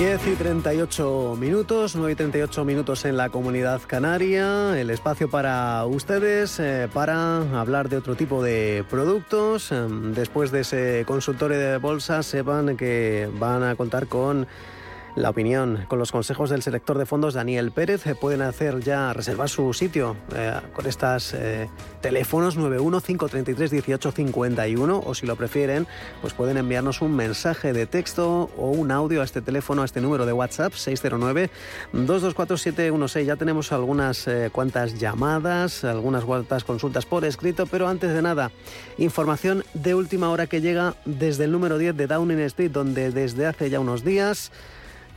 10 y 38 minutos, 9 y 38 minutos en la comunidad canaria, el espacio para ustedes eh, para hablar de otro tipo de productos. Em, después de ese consultorio de bolsa, sepan que van a contar con la opinión con los consejos del selector de fondos Daniel Pérez. Eh, pueden hacer ya, reservar su sitio eh, con estos eh, teléfonos 915331851 o si lo prefieren, pues pueden enviarnos un mensaje de texto o un audio a este teléfono, a este número de WhatsApp 609-224716. Ya tenemos algunas cuantas llamadas, algunas cuantas consultas por escrito, pero antes de nada, información de última hora que llega desde el número 10 de Downing Street, donde desde hace ya unos días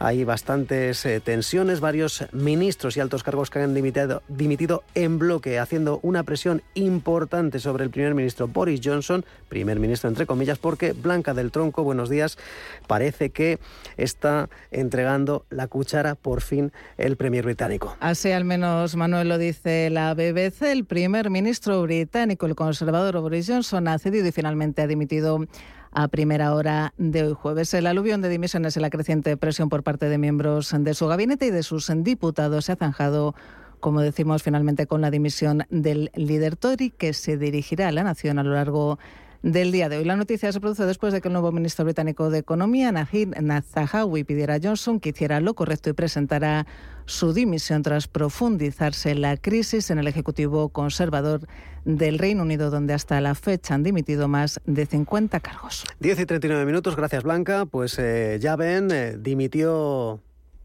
hay bastantes eh, tensiones, varios ministros y altos cargos que han dimitido, dimitido, en bloque, haciendo una presión importante sobre el primer ministro Boris Johnson, primer ministro entre comillas, porque Blanca del Tronco, buenos días, parece que está entregando la cuchara por fin el premier británico. Así al menos Manuel lo dice la BBC, el primer ministro británico, el conservador Boris Johnson, ha cedido y finalmente ha dimitido a primera hora de hoy jueves. El aluvión de dimisiones y la creciente presión por parte de miembros de su gabinete y de sus diputados se ha zanjado como decimos finalmente con la dimisión del líder Tory que se dirigirá a la nación a lo largo del día de hoy. La noticia se produce después de que el nuevo ministro británico de Economía, Najid Nazahawi, pidiera a Johnson que hiciera lo correcto y presentara su dimisión tras profundizarse la crisis en el Ejecutivo conservador del Reino Unido, donde hasta la fecha han dimitido más de 50 cargos. 10 y 39 minutos, gracias Blanca. Pues eh, ya ven, eh, dimitió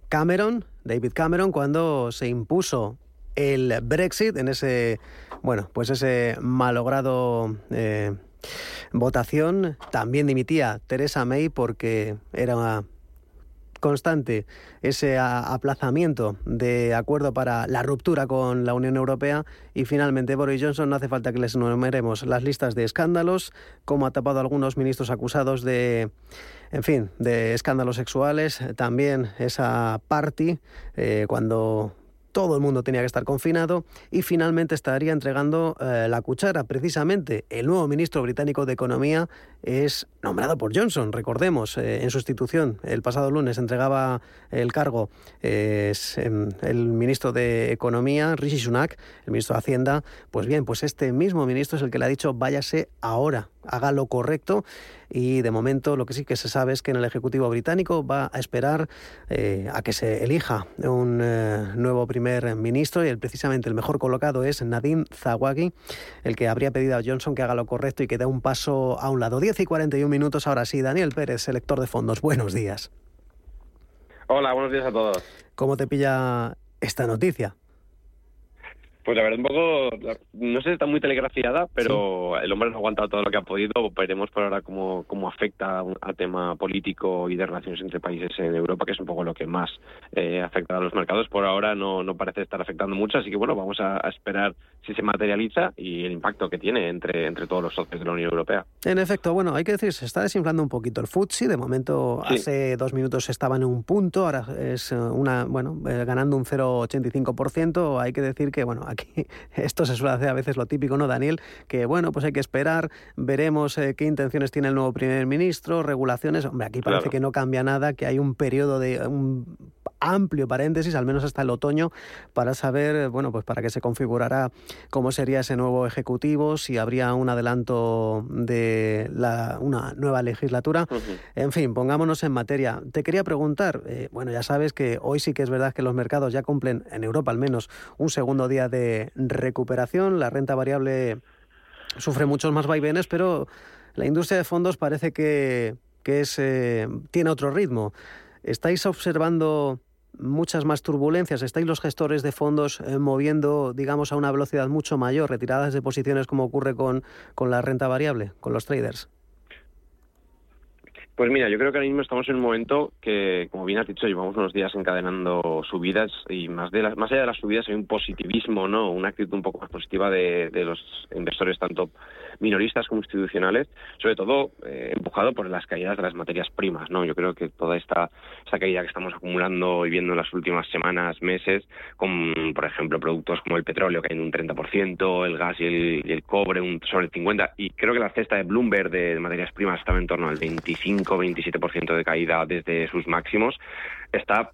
Cameron, David Cameron, cuando se impuso el Brexit en ese, bueno, pues ese malogrado eh, votación. También dimitía Teresa May porque era constante ese aplazamiento de acuerdo para la ruptura con la Unión Europea y finalmente Boris Johnson no hace falta que les enumeremos las listas de escándalos, como ha tapado a algunos ministros acusados de en fin, de escándalos sexuales, también esa party eh, cuando todo el mundo tenía que estar confinado y finalmente estaría entregando eh, la cuchara. Precisamente el nuevo ministro británico de Economía es nombrado por Johnson, recordemos, eh, en sustitución. El pasado lunes entregaba el cargo em, el ministro de Economía, Rishi Sunak, el ministro de Hacienda. Pues bien, pues este mismo ministro es el que le ha dicho váyase ahora, haga lo correcto y de momento lo que sí que se sabe es que en el Ejecutivo británico va a esperar eh, a que se elija un eh, nuevo primer ministro y el, precisamente el mejor colocado es Nadine Zawagi, el que habría pedido a Johnson que haga lo correcto y que dé un paso a un lado. 10 y 41 minutos ahora sí. Daniel Pérez, selector de fondos. Buenos días. Hola, buenos días a todos. ¿Cómo te pilla esta noticia? Pues la verdad, un poco, no sé si está muy telegrafiada, pero el hombre no ha aguantado todo lo que ha podido. Veremos por ahora cómo, cómo afecta al tema político y de relaciones entre países en Europa, que es un poco lo que más eh, afecta a los mercados. Por ahora no, no parece estar afectando mucho, así que bueno, vamos a, esperar si se materializa y el impacto que tiene entre, entre todos los socios de la Unión Europea. En efecto, bueno, hay que decir, se está desinflando un poquito el FTSE. De momento, hace dos minutos estaba en un punto, ahora es una, bueno, eh, ganando un 0,85%. Hay que decir que, bueno, esto se suele hacer a veces lo típico, ¿no, Daniel? Que bueno, pues hay que esperar, veremos eh, qué intenciones tiene el nuevo primer ministro, regulaciones. Hombre, aquí parece que no cambia nada, que hay un periodo de un amplio paréntesis, al menos hasta el otoño, para saber, eh, bueno, pues para que se configurará cómo sería ese nuevo ejecutivo, si habría un adelanto de la, una nueva legislatura. En fin, pongámonos en materia. Te quería preguntar, eh, bueno, ya sabes que hoy sí que es verdad que los mercados ya cumplen, en Europa al menos, un segundo día de recuperación. La renta variable sufre muchos más vaivenes, pero la industria de fondos parece que, que es, eh, tiene otro ritmo. ¿Estáis observando muchas más turbulencias? ¿Estáis los gestores de fondos eh, moviendo, digamos, a una velocidad mucho mayor, retiradas de posiciones como ocurre con, con la renta variable, con los traders? Pues mira, yo creo que ahora mismo estamos en un momento que, como bien has dicho, llevamos unos días encadenando subidas y más de las, más allá de las subidas hay un positivismo, ¿no? Una actitud un poco más positiva de, de los inversores tanto minoristas como institucionales, sobre todo eh, empujado por las caídas de las materias primas, ¿no? Yo creo que toda esta, esta caída que estamos acumulando y viendo en las últimas semanas, meses, con, por ejemplo, productos como el petróleo cayendo un 30%, el gas y el, el cobre un sobre el 50%, y creo que la cesta de Bloomberg de, materias primas estaba en torno al 25-27% de caída desde sus máximos, está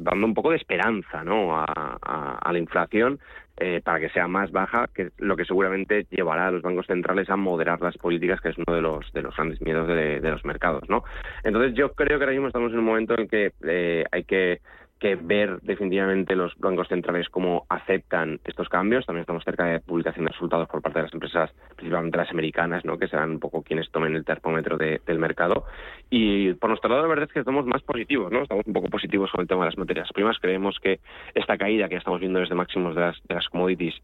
dando un poco de esperanza ¿no? a, la inflación eh, para que sea más baja, que lo que seguramente llevará a los bancos centrales a moderar las políticas, que es uno de los de los grandes miedos de, los mercados, ¿no? Entonces yo creo que ahora mismo estamos en un momento en que eh, hay que que ver definitivamente los bancos centrales cómo aceptan estos cambios. También estamos cerca de publicación de resultados por parte de las empresas, principalmente las americanas, ¿no? que serán un poco quienes tomen el termómetro del mercado. Y por nuestro lado, la verdad es que estamos más positivos, ¿no? estamos un poco positivos con el tema de las materias primas. Creemos que esta caída que estamos viendo desde máximos de las, de las commodities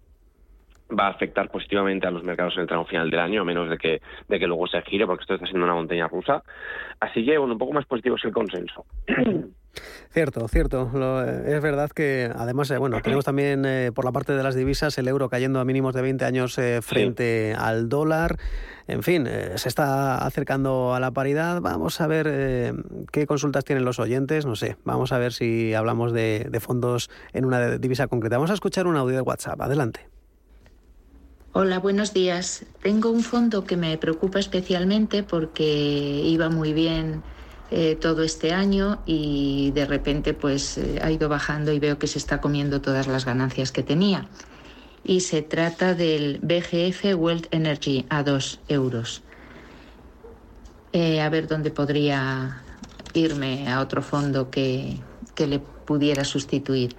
va a afectar positivamente a los mercados en el tramo final del año, a menos de que, de que luego se gire, porque esto está siendo una montaña rusa. Así que, bueno, un poco más positivo es el consenso. Cierto, cierto. Eh, es verdad que además, eh, bueno, tenemos también eh, por la parte de las divisas el euro cayendo a mínimos de 20 años frente al dólar. En fin, se está acercando a la paridad. Vamos a ver qué consultas tienen los oyentes. No sé, vamos a ver si hablamos de, de fondos en una divisa concreta. Vamos a escuchar un audio de WhatsApp. Adelante. Hola, buenos días. Tengo un fondo que me preocupa especialmente porque iba muy bien eh, todo este año y de repente pues eh, ha ido bajando y veo que se está comiendo todas las ganancias que tenía. Y se trata del BGF World Energy a 2 euros. Eh, a ver dónde podría irme a otro fondo que, que le pudiera sustituir.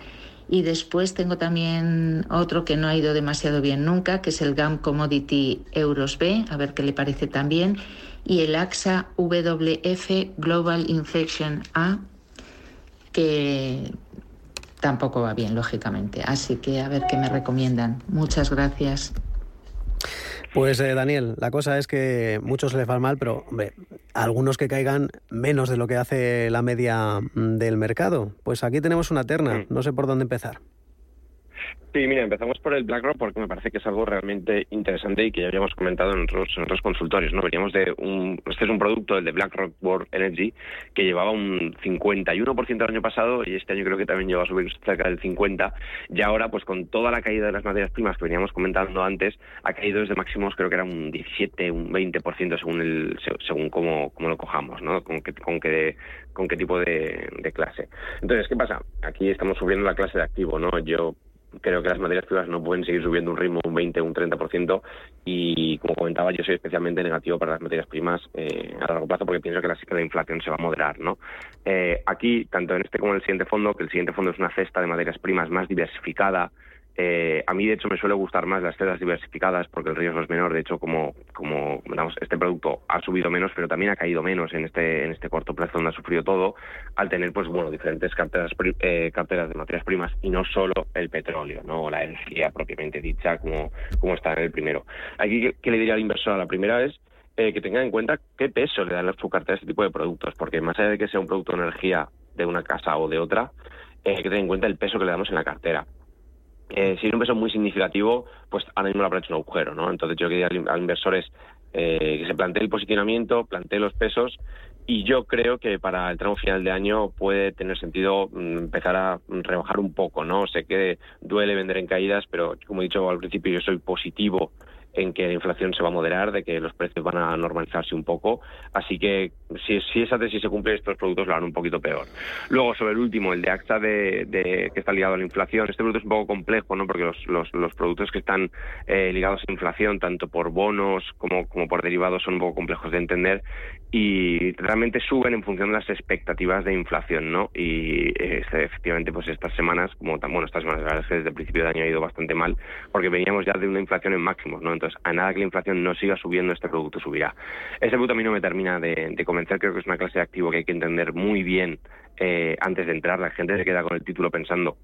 Y después tengo también otro que no ha ido demasiado bien nunca, que es el GAM Commodity Euros B, a ver qué le parece también y el AXA WF Global Infection A, que tampoco va bien, lógicamente. Así que a ver qué me recomiendan. Muchas gracias. Pues eh, Daniel, la cosa es que muchos les va mal, pero hombre, algunos que caigan menos de lo que hace la media mm, del mercado. Pues aquí tenemos una terna, no sé por dónde empezar. Sí, mira, empezamos por el BlackRock porque me parece que es algo realmente interesante y que ya habíamos comentado en otros, en consultorios, ¿no? Veníamos de un, este es un producto, el de BlackRock World Energy, que llevaba un 51% el año pasado y este año creo que también lleva a subir cerca del 50%. Y ahora, pues con toda la caída de las materias primas que veníamos comentando antes, ha caído desde máximos, creo que era un 17, un 20% según el, según cómo, cómo lo cojamos, ¿no? Con qué, con qué, con qué tipo de clase. Entonces, ¿qué pasa? Aquí estamos subiendo la clase de activo, ¿no? Yo creo que las materias primas no pueden seguir subiendo un ritmo un 20 o un 30% y como comentaba yo soy especialmente negativo para las materias primas eh, a largo plazo porque pienso que la, la inflación se va a moderar no eh, aquí tanto en este como en el siguiente fondo que el siguiente fondo es una cesta de materias primas más diversificada eh, a mí, de hecho, me suele gustar más las cedas diversificadas porque el riesgo es menor. De hecho, como, como este producto ha subido menos, pero también ha caído menos en este, en este corto plazo donde ha sufrido todo, al tener, pues bueno, diferentes carteras, eh, carteras de materias primas y no solo el petróleo, no la energía propiamente dicha, como, está en el primero. Aquí, ¿qué, le diría al inversor? La primera es eh, que tenga en cuenta qué peso le dan a su cartera a este tipo de productos, porque más allá de que sea un producto de energía de una casa o de otra, hay que tener en cuenta el peso que le damos en la cartera eh, si es un peso muy significativo, pues ahora mismo lo habrá hecho un agujero, ¿no? Entonces yo quería al, inversor es eh, que se plantee el posicionamiento, plantee los pesos y yo creo que para el tramo final de año puede tener sentido mm, empezar a rebajar un poco, ¿no? Sé que duele vender en caídas, pero como he dicho al principio, yo soy positivo en que la inflación se va a moderar, de que los precios van a normalizarse un poco. Así que si, si esa tesis se cumple, estos productos lo harán un poquito peor. Luego, sobre el último, el de AXA de, que está ligado a la inflación. Este producto es un poco complejo, ¿no? Porque los, los, productos que están eh, ligados a inflación, tanto por bonos como, como por derivados, son un poco complejos de entender. y realmente suben en función de las expectativas de inflación, ¿no? Y este, efectivamente, pues estas semanas, como tan bueno, estas semanas, la verdad es que desde el principio de año ha ido bastante mal, porque veníamos ya de una inflación en máximos, ¿no? Entonces, a nada que la inflación no siga subiendo, este producto subirá. Ese producto a mí no me termina de, convencer, creo que es una clase de activo que hay que entender muy bien eh, antes de entrar. La gente se queda con el título pensando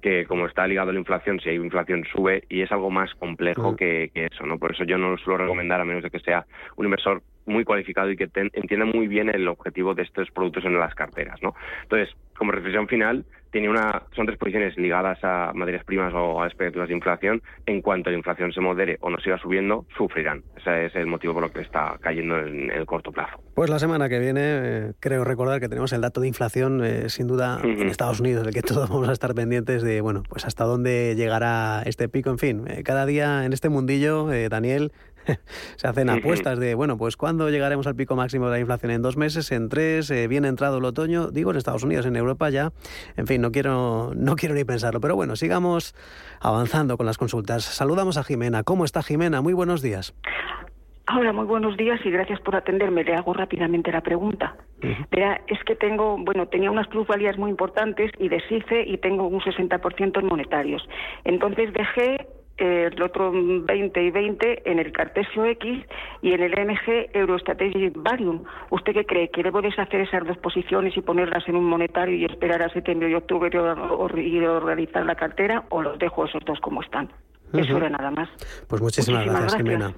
que como está ligado a la inflación, si hay inflación sube y es algo más complejo que, que, eso, ¿no? Por eso yo no lo suelo recomendar a menos de que sea un inversor muy cualificado y que entienda muy bien el objetivo de estos productos en las carteras, ¿no? Entonces, como reflexión final, tiene una, son tres posiciones ligadas a materias primas o a expectativas de inflación. En cuanto la inflación se modere o no siga subiendo, sufrirán. Ese es el motivo por lo que está cayendo en, el corto plazo. Pues la semana que viene, eh, creo recordar que tenemos el dato de inflación, eh, sin duda, en Estados Unidos, el que todos vamos a estar pendientes de, bueno, pues hasta dónde llegará este pico. En fin, eh, cada día en este mundillo, Daniel, se hacen apuestas de, bueno, pues ¿cuándo llegaremos al pico máximo de la inflación? ¿En dos meses? ¿En tres? Eh, ¿Bien entrado el otoño? Digo, en Estados Unidos, en Europa ya. En fin, no quiero, no quiero ni pensarlo. Pero bueno, sigamos avanzando con las consultas. Saludamos a Jimena. ¿Cómo está Jimena? Muy buenos días. Hola, muy buenos días y gracias por atenderme. Le hago rápidamente la pregunta. es que tengo, bueno, tenía unas plusvalías muy importantes y deshice y tengo un 60% en monetarios. Entonces dejé el otro 20 y 20 en el Cartesio X y en el MG Eurostrategic Varium. ¿Usted qué cree? ¿Que debo deshacer esas dos posiciones y ponerlas en un monetario y esperar a septiembre y octubre y organizar la cartera o los dejo esos dos como están? Eso era nada más. Pues muchísimas, gracias, Jimena.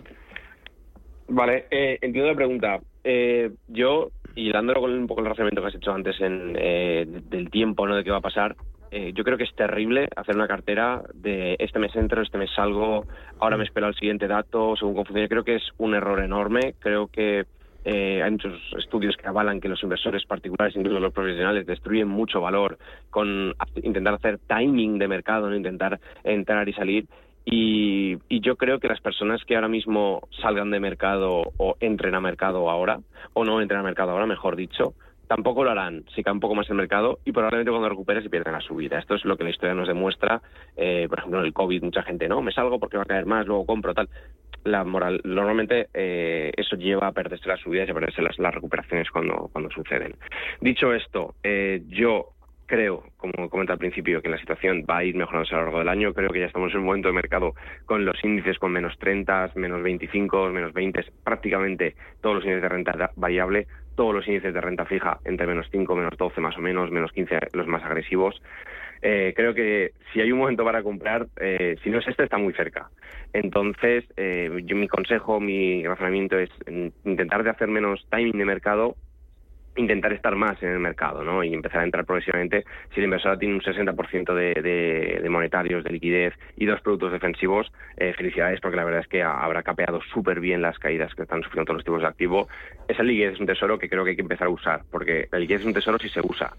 Vale, eh, entiendo la pregunta. Eh, yo, y dándolo con un poco el razonamiento que has hecho antes en, eh, del tiempo, ¿no? De qué va a pasar, eh, yo creo que es terrible hacer una cartera de este mes entro, este mes salgo, ahora me espero al siguiente dato, según cómo funciona. Creo que es un error enorme. Creo que eh, hay muchos estudios que avalan que los inversores particulares, incluso los profesionales, destruyen mucho valor con intentar hacer timing de mercado, no intentar entrar y salir. Y, y, yo creo que las personas que ahora mismo salgan de mercado o entren a mercado ahora, o no entren a mercado ahora, mejor dicho, tampoco lo harán si cae un poco más el mercado y probablemente cuando recupere se pierden la subida. Esto es lo que la historia nos demuestra. Eh, por ejemplo, en el COVID mucha gente, no, me salgo porque va a caer más, luego compro, tal. La moral, normalmente eh, eso lleva a perderse las subidas y a perderse las, las recuperaciones cuando, cuando suceden. Dicho esto, eh, yo creo, como comenta al principio, que la situación va a ir mejorándose a lo largo del año. Creo que ya estamos en un momento de mercado con los índices con menos 30, menos 25, menos 20, prácticamente todos los índices de renta variable todos los índices de renta fija entre menos 5, menos 12 más o menos, menos 15 los más agresivos. Eh, creo que si hay un momento para comprar, eh, si no es este, está muy cerca. Entonces, eh, yo mi consejo, mi razonamiento es intentar de hacer menos timing de mercado intentar estar más en el mercado ¿no? y empezar a entrar progresivamente. Si el inversor tiene un 60% de, de, monetarios, de liquidez y dos productos defensivos, eh, felicidades porque la verdad es que habrá capeado súper bien las caídas que están sufriendo todos los tipos de activo. Esa liquidez es un tesoro que creo que hay que empezar a usar porque la liquidez es un tesoro si se usa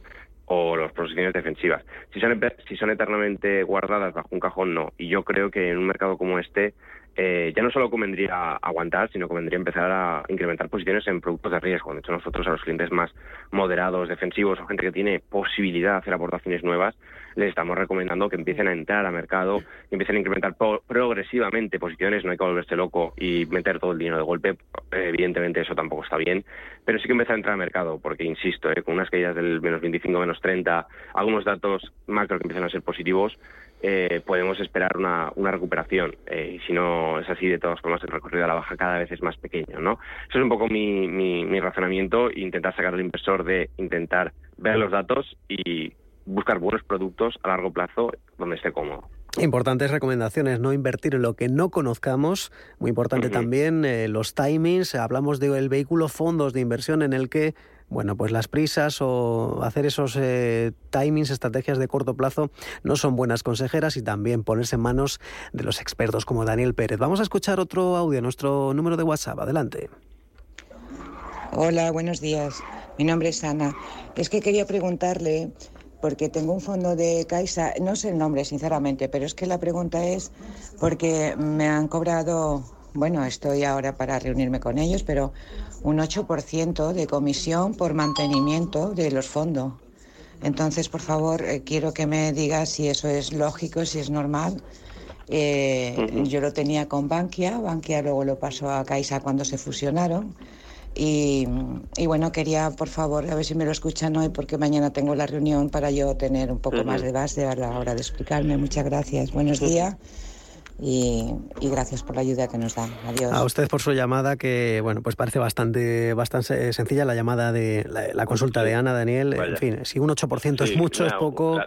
o las posiciones defensivas. Si son, si son eternamente guardadas bajo un cajón, no. Y yo creo que en un mercado como este eh, ya no solo convendría aguantar, sino convendría empezar a incrementar posiciones en productos de riesgo. De hecho, nosotros a los clientes más moderados, defensivos o gente que tiene posibilidad de hacer aportaciones nuevas, les estamos recomendando que empiecen a entrar al mercado, que empiecen a incrementar progresivamente posiciones, no hay que volverse loco y meter todo el dinero de golpe. evidentemente eso tampoco está bien, pero sí que empezar a entrar al mercado, porque insisto, eh, con unas caídas del menos 25, menos 30, algunos datos macro que empiezan a ser positivos, eh, podemos esperar una, una recuperación. Eh, y si no es así, de todas formas, el recorrido a la baja cada vez es más pequeño. ¿no? Eso es un poco mi, mi, mi razonamiento, intentar sacar al inversor de intentar ver los datos y buscar buenos productos a largo plazo donde esté cómodo. Importantes recomendaciones, no invertir en lo que no conozcamos. Muy importante también eh, los timings. Hablamos del vehículo fondos de inversión en el que bueno, pues las prisas o hacer esos eh, timings, estrategias de corto plazo, no son buenas consejeras y también ponerse en manos de los expertos como Daniel Pérez. Vamos a escuchar otro audio, nuestro número de WhatsApp. Adelante. Hola, buenos días. Mi nombre es Ana. Es que quería preguntarle, porque tengo un fondo de Caixa, no sé el nombre sinceramente, pero es que la pregunta es porque me han cobrado, bueno, estoy ahora para reunirme con ellos, pero un 8% de comisión por mantenimiento de los fondos. Entonces, por favor, eh, quiero que me digas si eso es lógico, si es normal. Eh, yo lo tenía con Bankia, Bankia luego lo pasó a Caixa cuando se fusionaron Y, bueno, quería, por favor, a ver si me lo escuchan hoy, porque mañana tengo la reunión para yo tener un poco más de base a la hora de explicarme. Muchas gracias. Buenos días y, gracias por la ayuda que nos dan. Adiós. A usted por su llamada, que bueno, pues parece bastante, bastante sencilla la llamada de la, consulta de Ana, Daniel. En fin, si un 8% es mucho, es poco.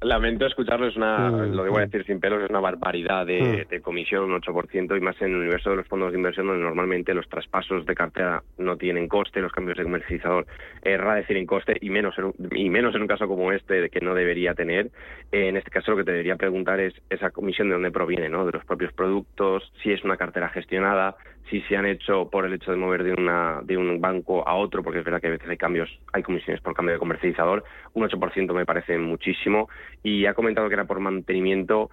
lamento escucharlo, es una, mm, lo voy a mm. decir sin pelos, es una barbaridad de, mm. de, comisión, un 8%, y más en el universo de los fondos de inversión, donde normalmente los traspasos de cartera no tienen coste, los cambios de comercializador es raro decir en coste, y menos en un, y menos en un caso como este, de que no debería tener. en este caso, lo que te debería preguntar es esa comisión de dónde proviene, ¿no? Los propios productos, si es una cartera gestionada, si se han hecho por el hecho de mover de, una, de un banco a otro, porque es verdad que a veces hay cambios, hay comisiones por cambio de comercializador, un 8% me parece muchísimo, y ha comentado que era por mantenimiento.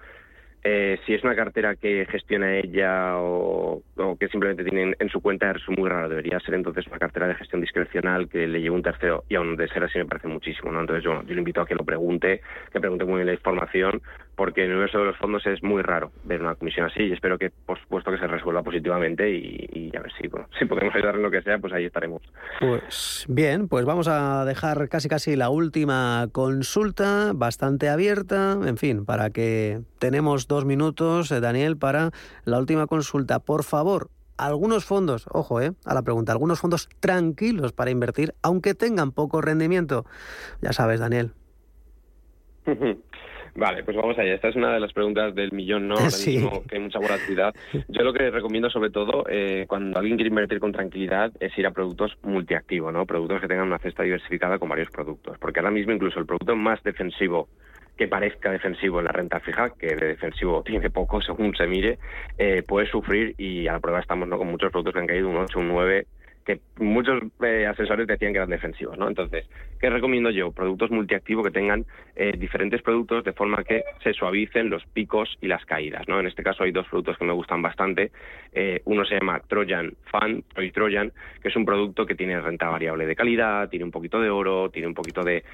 Eh, si es una cartera que gestiona ella o, que simplemente tiene en, su cuenta es muy raro. Debería ser entonces una cartera de gestión discrecional que le lleve un tercero y aún de ser así me parece muchísimo. ¿no? Entonces yo, yo le invito a que lo pregunte, que pregunte muy bien la información porque en el universo de los fondos es muy raro ver una comisión así y espero que, por supuesto, que se resuelva positivamente y, a ver si, si podemos ayudar en lo que sea, pues ahí estaremos. Pues bien, pues vamos a dejar casi casi la última consulta, bastante abierta, en fin, para que tenemos dos minutos, eh, Daniel, para la última consulta. Por favor, algunos fondos, ojo, eh, a la pregunta, algunos fondos tranquilos para invertir, aunque tengan poco rendimiento. Ya sabes, Daniel. Vale, pues vamos allá. Esta es una de las preguntas del millón, ¿no? Ahora mismo que hay mucha volatilidad. Yo lo que recomiendo sobre todo, eh, cuando alguien quiere invertir con tranquilidad, es ir a productos multiactivos, ¿no? Productos que tengan una cesta diversificada con varios productos. Porque ahora mismo incluso el producto más defensivo que parezca defensivo en la renta fija, que de defensivo tiene poco según se mire, eh, puede sufrir y a la prueba estamos ¿no? con muchos productos que han caído un 8, un 9, que muchos eh, asesores decían que eran defensivos, ¿no? Entonces, ¿qué recomiendo yo? Productos multiactivos que tengan eh, diferentes productos de forma que se suavicen los picos y las caídas, ¿no? En este caso hay dos productos que me gustan bastante. Eh, uno se llama Trojan Fund, Troy Trojan, que es un producto que tiene renta variable de calidad, tiene un poquito de oro, tiene un poquito de,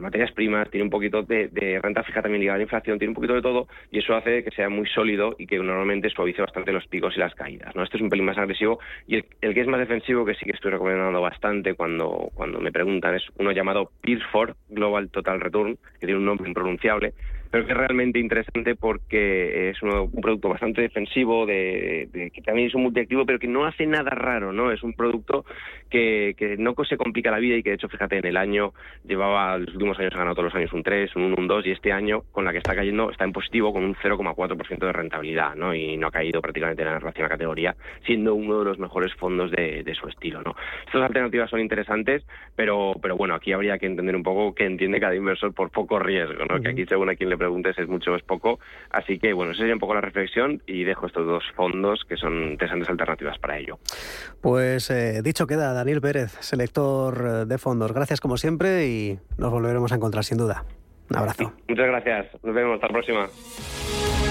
materias primas, tiene un poquito de, renta fija también ligada a la inflación, tiene un poquito de todo y eso hace que sea muy sólido y que normalmente suavice bastante los picos y las caídas, ¿no? Este es un pelín más agresivo y el que es más defensivo que sí que estoy recomendando bastante cuando, cuando me preguntan es uno llamado Peerford Global Total Return, que tiene un nombre impronunciable, pero que es realmente interesante porque es un producto bastante defensivo, de, que también es un multiactivo, pero que no hace nada raro, ¿no? Es un producto que, que no se complica la vida y que, de hecho, fíjate, en el año llevaba, los últimos años ha ganado todos los años un 3, un 1, un 2, y este año, con la que está cayendo, está en positivo con un 0,4% de rentabilidad, ¿no? Y no ha caído prácticamente en relación a la categoría, siendo uno de los mejores fondos de, de su estilo, ¿no? Estas alternativas son interesantes, pero, pero bueno, aquí habría que entender un poco qué entiende cada inversor por poco riesgo, ¿no? Que aquí, según a quien le preguntes es mucho o es poco. Así que, bueno, esa sería un poco la reflexión y dejo estos dos fondos que son interesantes alternativas para ello. Pues eh, dicho queda, Daniel Pérez, selector eh, de fondos. Gracias como siempre y nos volveremos a encontrar sin duda. Un abrazo. Muchas gracias. Nos vemos. Hasta la próxima.